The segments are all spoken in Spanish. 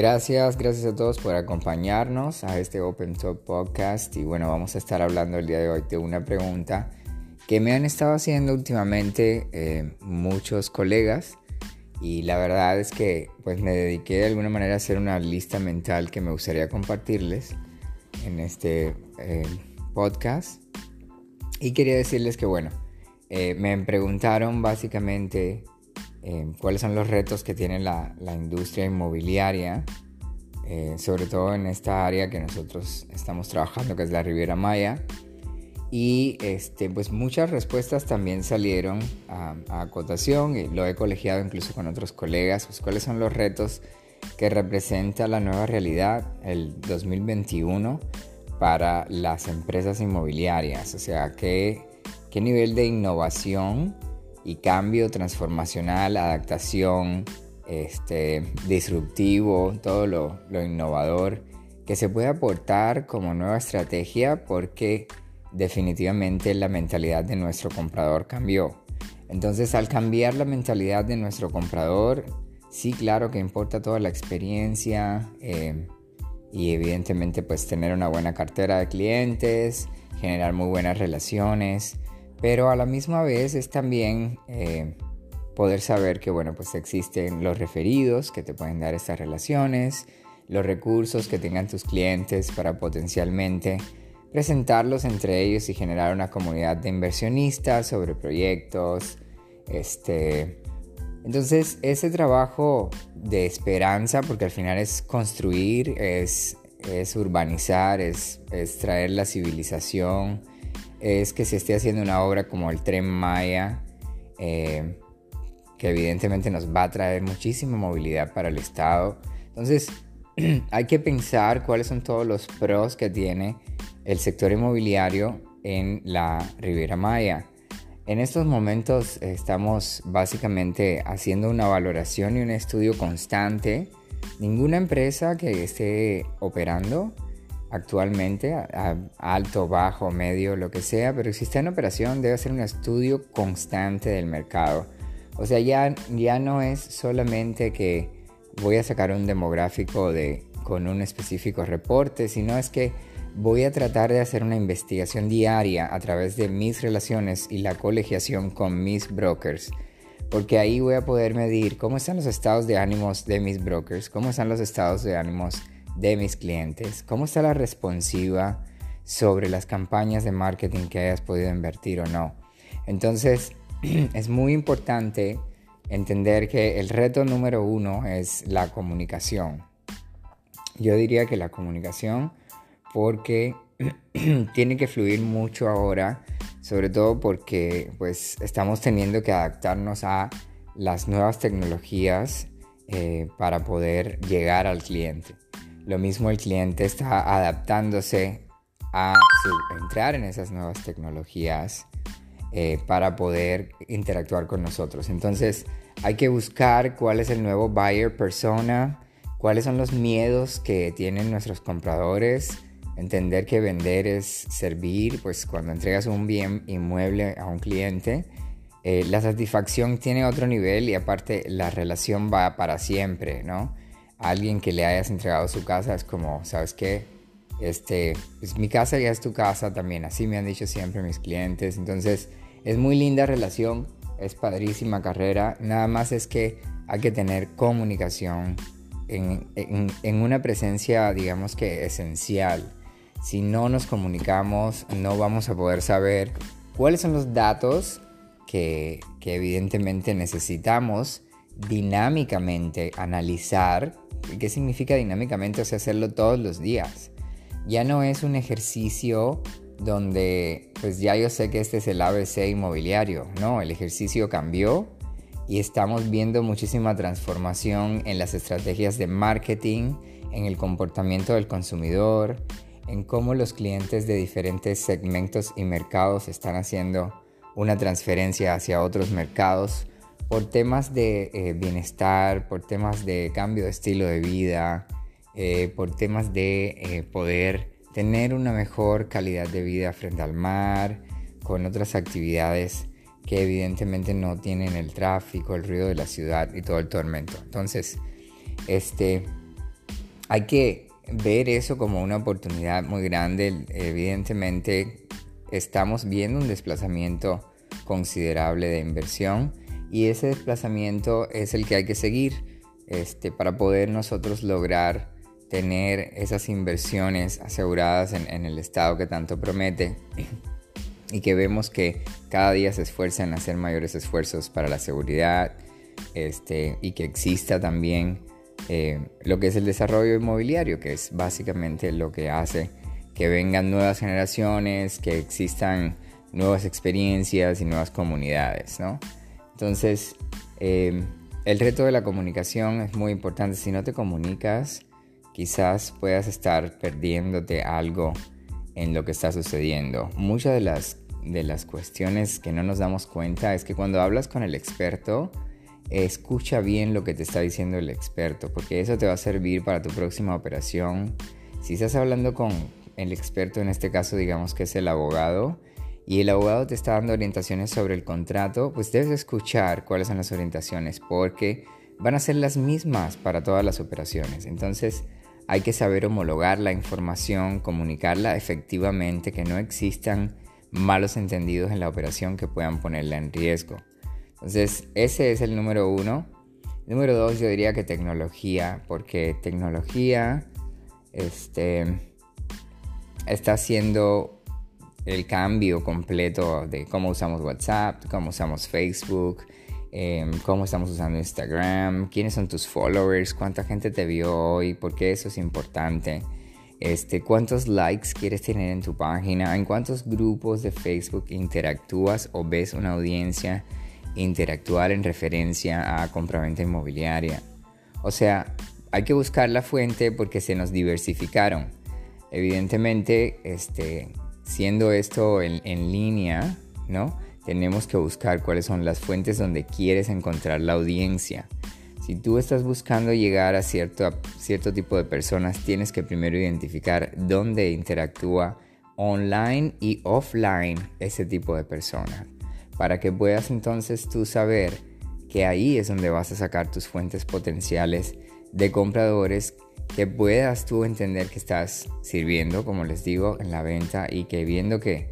Gracias, gracias a todos por acompañarnos a este Open Talk Podcast. Y bueno, vamos a estar hablando el día de hoy de una pregunta que me han estado haciendo últimamente eh, muchos colegas. Y la verdad es que pues me dediqué de alguna manera a hacer una lista mental que me gustaría compartirles en este eh, podcast. Y quería decirles que bueno, eh, me preguntaron básicamente eh, cuáles son los retos que tiene la, industria inmobiliaria, eh, sobre todo en esta área que nosotros estamos trabajando, que es la Riviera Maya. Y este, pues muchas respuestas también salieron a, a, acotación y lo he colegiado incluso con otros colegas, pues cuáles son los retos que representa la nueva realidad, el 2021, para las empresas inmobiliarias. O sea, qué, qué nivel de innovación y cambio transformacional, adaptación, este, disruptivo, todo lo, lo innovador que se puede aportar como nueva estrategia porque definitivamente la mentalidad de nuestro comprador cambió. Entonces al cambiar la mentalidad de nuestro comprador, sí claro que importa toda la experiencia eh, y evidentemente pues tener una buena cartera de clientes, generar muy buenas relaciones, pero a la misma vez es también eh, poder saber que, bueno, pues existen los referidos que te pueden dar estas relaciones, los recursos que tengan tus clientes para potencialmente presentarlos entre ellos y generar una comunidad de inversionistas sobre proyectos. Este, entonces, ese trabajo de esperanza, porque al final es construir, es, es urbanizar, es, es traer la civilización, es que se esté haciendo una obra como el tren Maya, eh, que evidentemente nos va a traer muchísima movilidad para el Estado. Entonces, hay que pensar cuáles son todos los pros que tiene el sector inmobiliario en la Riviera Maya. En estos momentos estamos básicamente haciendo una valoración y un estudio constante. Ninguna empresa que esté operando actualmente, alto, bajo, medio, lo que sea, pero si está en operación debe hacer un estudio constante del mercado. O sea, ya, ya no es solamente que voy a sacar un demográfico de, con un específico reporte, sino es que voy a tratar de hacer una investigación diaria a través de mis relaciones y la colegiación con mis brokers. Porque ahí voy a poder medir cómo están los estados de ánimos de mis brokers, cómo están los estados de ánimos de mis clientes, cómo está la responsiva sobre las campañas de marketing que hayas podido invertir o no. Entonces, es muy importante entender que el reto número uno es la comunicación. Yo diría que la comunicación porque tiene que fluir mucho ahora, sobre todo porque pues estamos teniendo que adaptarnos a las nuevas tecnologías eh, para poder llegar al cliente. Lo mismo el cliente está adaptándose a entrar en esas nuevas tecnologías eh, para poder interactuar con nosotros. Entonces hay que buscar cuál es el nuevo buyer persona, cuáles son los miedos que tienen nuestros compradores, entender que vender es servir, pues cuando entregas un bien inmueble a un cliente, eh, la satisfacción tiene otro nivel y aparte la relación va para siempre, ¿no? Alguien que le hayas entregado su casa es como, ¿sabes qué? Este, pues mi casa ya es tu casa también, así me han dicho siempre mis clientes. Entonces, es muy linda relación, es padrísima carrera, nada más es que hay que tener comunicación en, en una presencia, digamos que esencial. Si no nos comunicamos, no vamos a poder saber cuáles son los datos que, que evidentemente necesitamos dinámicamente analizar ¿Qué significa dinámicamente? O sea, hacerlo todos los días. Ya no es un ejercicio donde, pues ya yo sé que este es el ABC inmobiliario. No, el ejercicio cambió y estamos viendo muchísima transformación en las estrategias de marketing, en el comportamiento del consumidor, en cómo los clientes de diferentes segmentos y mercados están haciendo una transferencia hacia otros mercados por temas de eh, bienestar, por temas de cambio de estilo de vida, eh, por temas de eh, poder tener una mejor calidad de vida frente al mar, con otras actividades que evidentemente no tienen el tráfico, el ruido de la ciudad y todo el tormento. Entonces, este, hay que ver eso como una oportunidad muy grande. Evidentemente estamos viendo un desplazamiento considerable de inversión y ese desplazamiento es el que hay que seguir este, para poder nosotros lograr tener esas inversiones aseguradas en, el Estado que tanto promete y que vemos que cada día se esfuerzan en hacer mayores esfuerzos para la seguridad este, y que exista también eh, lo que es el desarrollo inmobiliario, que es básicamente lo que hace que vengan nuevas generaciones, que existan nuevas experiencias y nuevas comunidades, ¿no? Entonces, eh, el reto de la comunicación es muy importante. Si no te comunicas, quizás puedas estar perdiéndote algo en lo que está sucediendo. Muchas de las, de las cuestiones que no nos damos cuenta es que cuando hablas con el experto, escucha bien lo que te está diciendo el experto, porque eso te va a servir para tu próxima operación. Si estás hablando con el experto, en este caso digamos que es el abogado, y el abogado te está dando orientaciones sobre el contrato, pues debes escuchar cuáles son las orientaciones, porque van a ser las mismas para todas las operaciones. Entonces, hay que saber homologar la información, comunicarla efectivamente, que no existan malos entendidos en la operación que puedan ponerla en riesgo. Entonces, ese es el número uno. Número dos, yo diría que tecnología, porque tecnología este, está haciendo el cambio completo de cómo usamos WhatsApp, cómo usamos Facebook, Em, cómo estamos usando Instagram, quiénes son tus followers, cuánta gente te vio hoy, por qué eso es importante, este, cuántos likes quieres tener en tu página, en cuántos grupos de Facebook interactúas o ves una audiencia interactuar en referencia a compraventa inmobiliaria. O sea, hay que buscar la fuente porque se nos diversificaron. Evidentemente, este, siendo esto en, línea, ¿no? tenemos que buscar cuáles son las fuentes donde quieres encontrar la audiencia. Si tú estás buscando llegar a cierto, cierto tipo de personas, tienes que primero identificar dónde interactúa online y offline ese tipo de personas. Para que puedas entonces tú saber que ahí es donde vas a sacar tus fuentes potenciales de compradores que puedas tú entender que estás sirviendo, como les digo, en la venta y que viendo que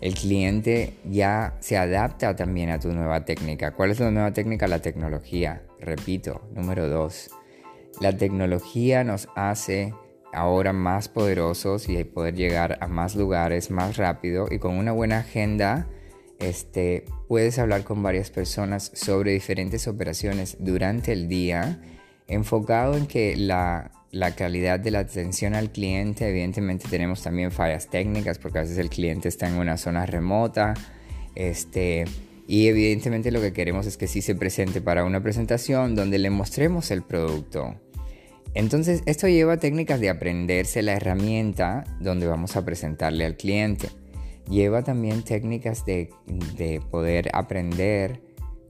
el cliente ya se adapta también a tu nueva técnica. ¿Cuál es la nueva técnica? La tecnología. Repito, número dos. La tecnología nos hace ahora más poderosos y poder llegar a más lugares más rápido y con una buena agenda este, puedes hablar con varias personas sobre diferentes operaciones durante el día enfocado en que la la calidad de la atención al cliente. Evidentemente tenemos también fallas técnicas porque a veces el cliente está en una zona remota. Este, y evidentemente lo que queremos es que sí se presente para una presentación donde le mostremos el producto. Entonces esto lleva técnicas de aprenderse la herramienta donde vamos a presentarle al cliente. Lleva también técnicas de, de poder aprender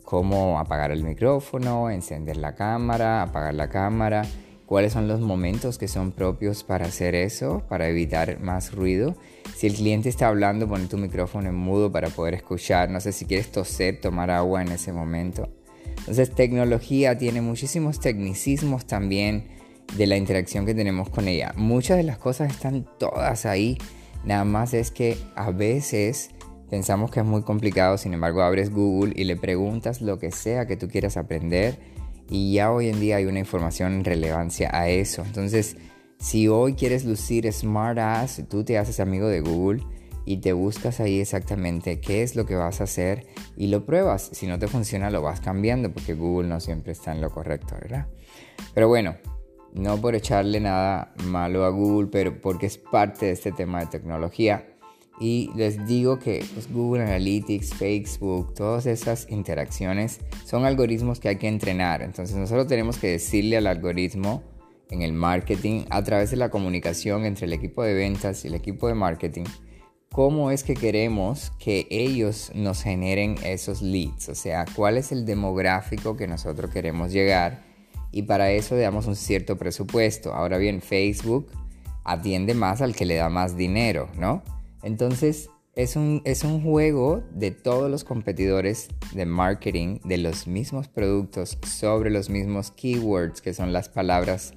cómo apagar el micrófono, encender la cámara, apagar la cámara cuáles son los momentos que son propios para hacer eso, para evitar más ruido. Si el cliente está hablando, pon tu micrófono en mudo para poder escuchar. No sé si quieres toser, tomar agua en ese momento. Entonces, tecnología tiene muchísimos tecnicismos también de la interacción que tenemos con ella. Muchas de las cosas están todas ahí. Nada más es que a veces pensamos que es muy complicado, sin embargo abres Google y le preguntas lo que sea que tú quieras aprender y ya hoy en día hay una información en relevancia a eso. Entonces, si hoy quieres lucir smart ass, tú te haces amigo de Google y te buscas ahí exactamente qué es lo que vas a hacer y lo pruebas. Si no te funciona, lo vas cambiando porque Google no siempre está en lo correcto, ¿verdad? Pero bueno, no por echarle nada malo a Google, pero porque es parte de este tema de tecnología. Y les digo que pues, Google Analytics, Facebook, todas esas interacciones son algoritmos que hay que entrenar. Entonces nosotros tenemos que decirle al algoritmo en el marketing a través de la comunicación entre el equipo de ventas y el equipo de marketing cómo es que queremos que ellos nos generen esos leads, o sea, cuál es el demográfico que nosotros queremos llegar y para eso damos un cierto presupuesto. Ahora bien, Facebook atiende más al que le da más dinero, ¿no? Entonces, es un, es un juego de todos los competidores de marketing de los mismos productos sobre los mismos keywords, que son las palabras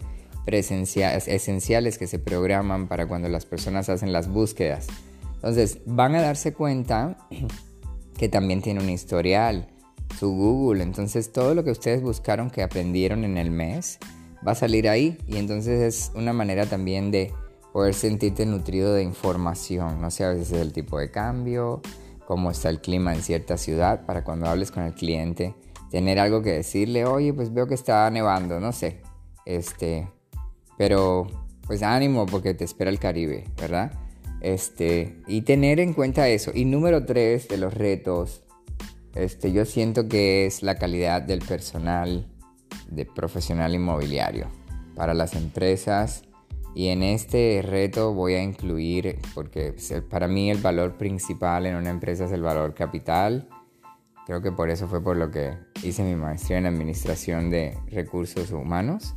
esenciales que se programan para cuando las personas hacen las búsquedas. Entonces van a darse cuenta que también tiene un historial, su Google, entonces todo lo que ustedes buscaron que aprendieron en el mes va a salir ahí y entonces es una manera también de poder sentirte nutrido de información, no sé, a veces el tipo de cambio, cómo está el clima en cierta ciudad, para cuando hables con el cliente, tener algo que decirle, oye, pues veo que está nevando, no sé, este, pero pues ánimo porque te espera el Caribe, ¿verdad? Este, y tener en cuenta eso. Y número tres de los retos, este, yo siento que es la calidad del personal de profesional inmobiliario para las empresas. Y en este reto voy a incluir, porque para mí el valor principal en una empresa es el valor capital. Creo que por eso fue por lo que hice mi maestría en administración de recursos humanos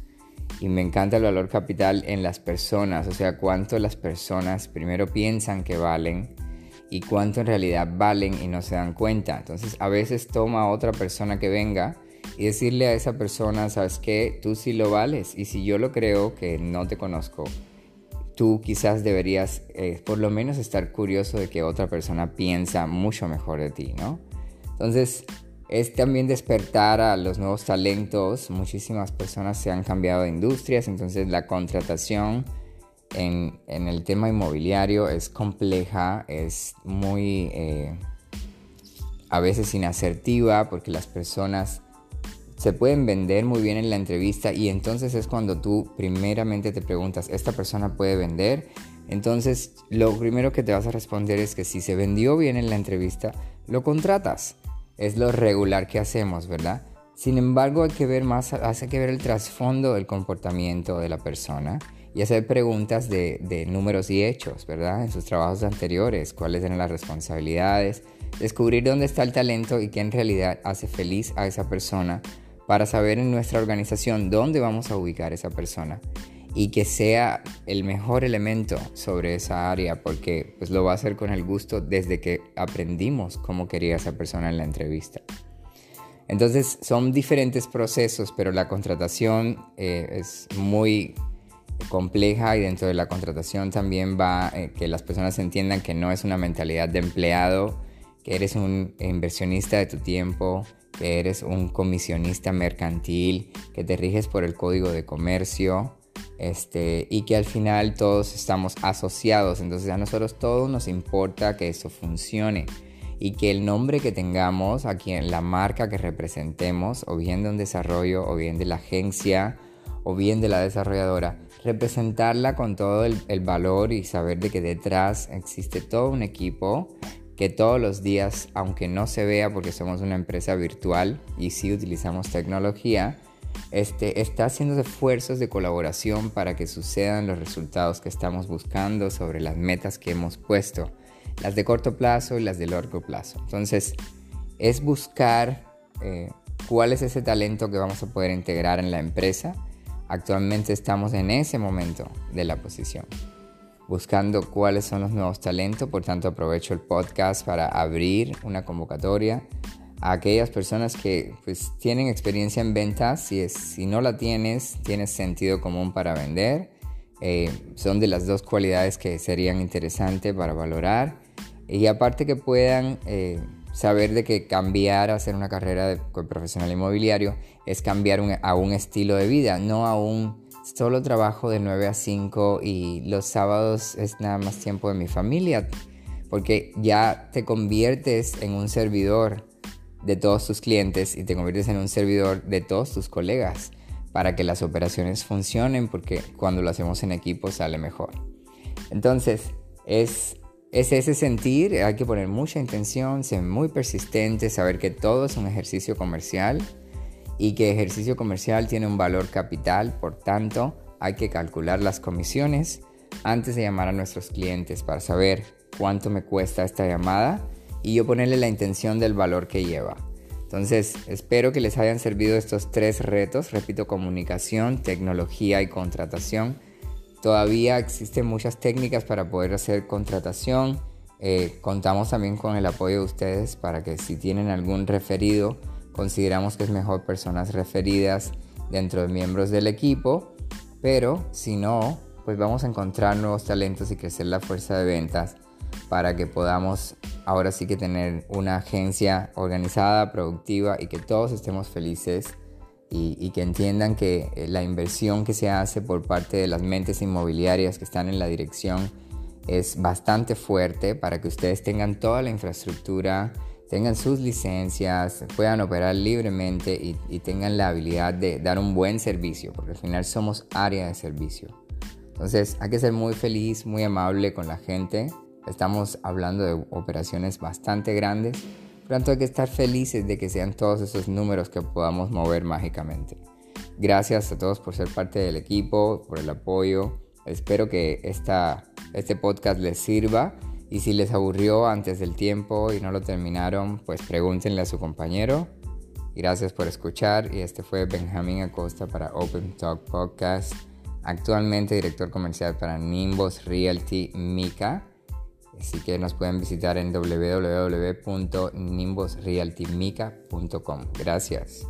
y me encanta el valor capital en las personas, o sea, cuánto las personas primero piensan que valen y cuánto en realidad valen y no se dan cuenta. Entonces, a veces toma otra persona que venga y decirle a esa persona, sabes qué, tú sí lo vales y si yo lo creo que no te conozco, tú quizás deberías eh, por lo menos estar curioso de que otra persona piensa mucho mejor de ti, ¿no? Entonces, es también despertar a los nuevos talentos. Muchísimas personas se han cambiado de industrias, entonces la contratación en, el tema inmobiliario es compleja, es muy eh, a veces inasertiva porque las personas se pueden vender muy bien en la entrevista y entonces es cuando tú primeramente te preguntas, ¿esta persona puede vender? Entonces lo primero que te vas a responder es que si se vendió bien en la entrevista, lo contratas es lo regular que hacemos, ¿verdad? Sin embargo, hay que ver más, hace que ver el trasfondo del comportamiento de la persona y hacer preguntas de, números y hechos, ¿verdad? En sus trabajos anteriores, cuáles eran las responsabilidades, descubrir dónde está el talento y qué en realidad hace feliz a esa persona para saber en nuestra organización dónde vamos a ubicar esa persona y que sea el mejor elemento sobre esa área porque pues lo va a hacer con el gusto desde que aprendimos cómo quería esa persona en la entrevista. Entonces son diferentes procesos, pero la contratación eh, es muy compleja y dentro de la contratación también va eh, que las personas entiendan que no es una mentalidad de empleado, que eres un inversionista de tu tiempo, que eres un comisionista mercantil, que te riges por el código de comercio, este, y que al final todos estamos asociados, entonces a nosotros todos nos importa que eso funcione y que el nombre que tengamos aquí en la marca que representemos, o bien de un desarrollo, o bien de la agencia, o bien de la desarrolladora, representarla con todo el, el valor y saber de que detrás existe todo un equipo que todos los días, aunque no se vea porque somos una empresa virtual y sí utilizamos tecnología, este, está haciendo esfuerzos de colaboración para que sucedan los resultados que estamos buscando sobre las metas que hemos puesto, las de corto plazo y las de largo plazo. Entonces, es buscar eh, cuál es ese talento que vamos a poder integrar en la empresa. Actualmente estamos en ese momento de la posición, buscando cuáles son los nuevos talentos, por tanto aprovecho el podcast para abrir una convocatoria a aquellas personas que pues, tienen experiencia en ventas. Si, es, si no la tienes, tienes sentido común para vender. Eh, son de las dos cualidades que serían interesantes para valorar. Y aparte que puedan eh, saber de que cambiar a hacer una carrera de profesional inmobiliario es cambiar a un estilo de vida, no a un solo trabajo de 9 a 5 y los sábados es nada más tiempo de mi familia, porque ya te conviertes en un servidor de todos tus clientes y te conviertes en un servidor de todos tus colegas para que las operaciones funcionen porque cuando lo hacemos en equipo sale mejor. Entonces, es, es ese sentir, hay que poner mucha intención, ser muy persistente, saber que todo es un ejercicio comercial y que ejercicio comercial tiene un valor capital, por tanto, hay que calcular las comisiones antes de llamar a nuestros clientes para saber cuánto me cuesta esta llamada y yo ponerle la intención del valor que lleva. Entonces, espero que les hayan servido estos tres retos, repito, comunicación, tecnología y contratación. Todavía existen muchas técnicas para poder hacer contratación. Eh, contamos también con el apoyo de ustedes para que si tienen algún referido, consideramos que es mejor personas referidas dentro de miembros del equipo. Pero si no, pues vamos a encontrar nuevos talentos y crecer la fuerza de ventas para que podamos ahora sí que tener una agencia organizada, productiva y que todos estemos felices y, que entiendan que eh, la inversión que se hace por parte de las mentes inmobiliarias que están en la dirección es bastante fuerte para que ustedes tengan toda la infraestructura, tengan sus licencias, puedan operar libremente y, tengan la habilidad de dar un buen servicio, porque al final somos área de servicio. Entonces hay que ser muy feliz, muy amable con la gente. Estamos hablando de operaciones bastante grandes tanto hay que estar felices de que sean todos esos números que podamos mover mágicamente. Gracias a todos por ser parte del equipo, por el apoyo. Espero que esta, este podcast les sirva y si les aburrió antes del tiempo y no lo terminaron, pues pregúntenle a su compañero. Gracias por escuchar y este fue Benjamín Acosta para Open Talk Podcast, actualmente director comercial para Nimbus Realty Mica. Así que nos pueden visitar en www.nimbosrealtymica.com. Gracias.